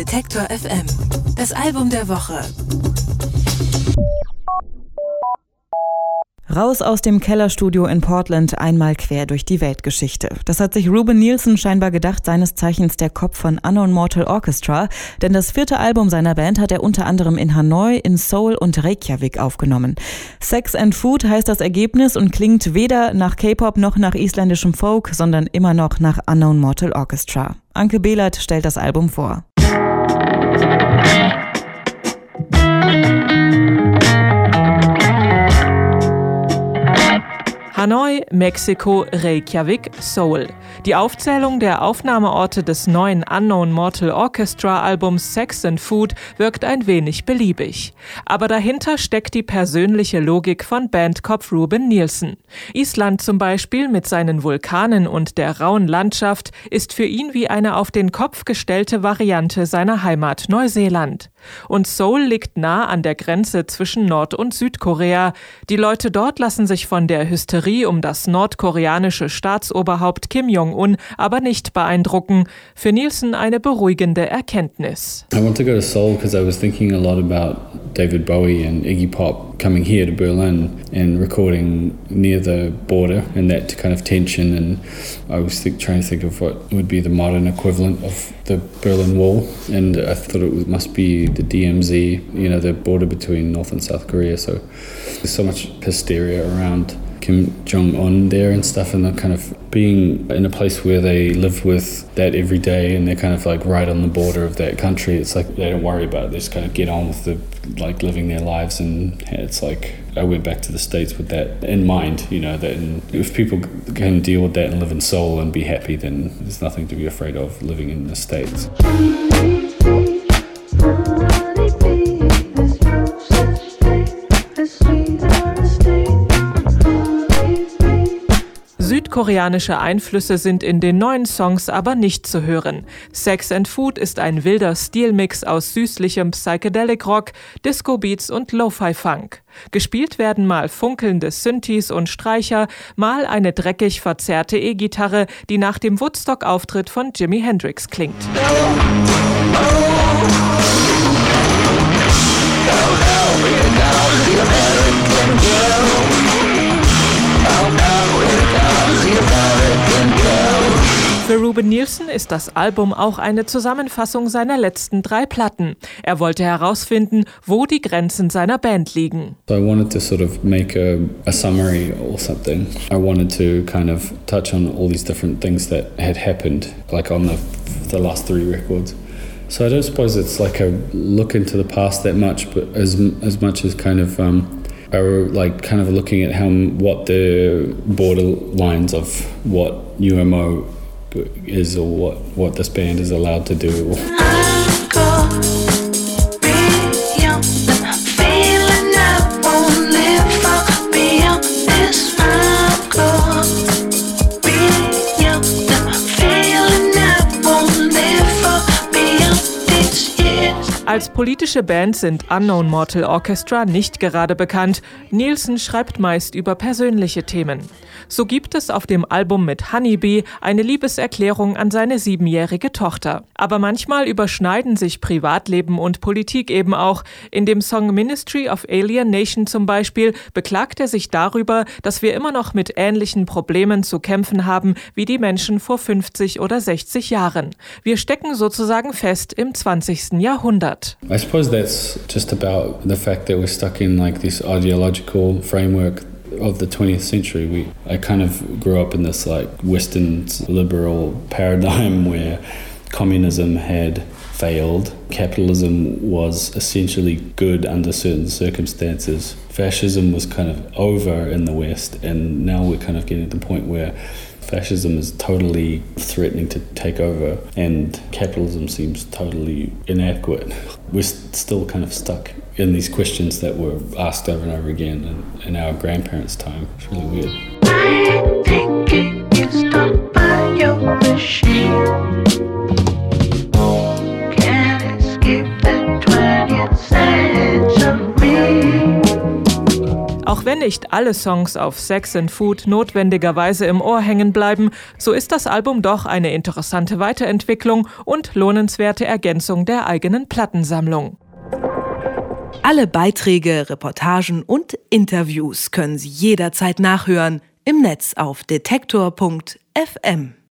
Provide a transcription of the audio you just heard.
Detektor FM. Das Album der Woche. Raus aus dem Kellerstudio in Portland einmal quer durch die Weltgeschichte. Das hat sich Ruben Nielsen scheinbar gedacht, seines Zeichens der Kopf von Unknown Mortal Orchestra, denn das vierte Album seiner Band hat er unter anderem in Hanoi, in Seoul und Reykjavik aufgenommen. Sex and Food heißt das Ergebnis und klingt weder nach K-Pop noch nach isländischem Folk, sondern immer noch nach Unknown Mortal Orchestra. Anke Behlert stellt das Album vor. Hanoi, Mexiko, Reykjavik, Seoul. Die Aufzählung der Aufnahmeorte des neuen Unknown Mortal Orchestra Albums Sex and Food wirkt ein wenig beliebig. Aber dahinter steckt die persönliche Logik von Bandkopf Ruben Nielsen. Island zum Beispiel mit seinen Vulkanen und der rauen Landschaft ist für ihn wie eine auf den Kopf gestellte Variante seiner Heimat Neuseeland. Und Seoul liegt nah an der Grenze zwischen Nord- und Südkorea. Die Leute dort lassen sich von der Hysterie um das nordkoreanische Staatsoberhaupt Kim Jong-un aber nicht beeindrucken. Für Nielsen eine beruhigende Erkenntnis. I want to go to Seoul because I was thinking a lot about David Bowie and Iggy Pop coming here to Berlin and recording near the border and that kind of tension and I was think, trying to think of what would be the modern equivalent of the Berlin Wall and I thought it must be the DMZ, you know, the border between North and South Korea. So there's so much hysteria around Kim Jong Un there and stuff, and they're kind of being in a place where they live with that every day, and they're kind of like right on the border of that country. It's like they don't worry about it; they just kind of get on with the like living their lives, and it's like I went back to the states with that in mind. You know that if people can deal with that and live in Seoul and be happy, then there's nothing to be afraid of living in the states. Südkoreanische Einflüsse sind in den neuen Songs aber nicht zu hören. Sex and Food ist ein wilder Stilmix aus süßlichem Psychedelic Rock, Disco Beats und Lo-Fi Funk. Gespielt werden mal funkelnde Synthes und Streicher, mal eine dreckig verzerrte E-Gitarre, die nach dem Woodstock-Auftritt von Jimi Hendrix klingt. Für Ruben Nielsen ist das Album auch eine Zusammenfassung seiner letzten drei Platten. Er wollte herausfinden, wo die Grenzen seiner Band liegen. So I wanted to sort of make a, a summary or something. I wanted to kind of touch on all these different things that had happened, like on the, the last three records. So I don't suppose it's like a look into the past that much, but as as much as kind of um, are like kind of looking at how what the border lines of what UMO is what, what this band is allowed to do. Als politische Band sind Unknown Mortal Orchestra nicht gerade bekannt. Nielsen schreibt meist über persönliche Themen. So gibt es auf dem Album mit Honeybee eine Liebeserklärung an seine siebenjährige Tochter. Aber manchmal überschneiden sich Privatleben und Politik eben auch. In dem Song Ministry of Alien Nation zum Beispiel beklagt er sich darüber, dass wir immer noch mit ähnlichen Problemen zu kämpfen haben wie die Menschen vor 50 oder 60 Jahren. Wir stecken sozusagen fest im 20. Jahrhundert. That? I suppose that's just about the fact that we're stuck in like this ideological framework of the 20th century. We I kind of grew up in this like Western liberal paradigm where communism had failed. Capitalism was essentially good under certain circumstances. Fascism was kind of over in the West, and now we're kind of getting to the point where fascism is totally threatening to take over, and capitalism seems totally inadequate. We're still kind of stuck in these questions that were asked over and over again in, in our grandparents' time. It's really weird. Nicht alle Songs auf Sex and Food notwendigerweise im Ohr hängen bleiben, so ist das Album doch eine interessante Weiterentwicklung und lohnenswerte Ergänzung der eigenen Plattensammlung. Alle Beiträge, Reportagen und Interviews können Sie jederzeit nachhören im Netz auf detektor.fm.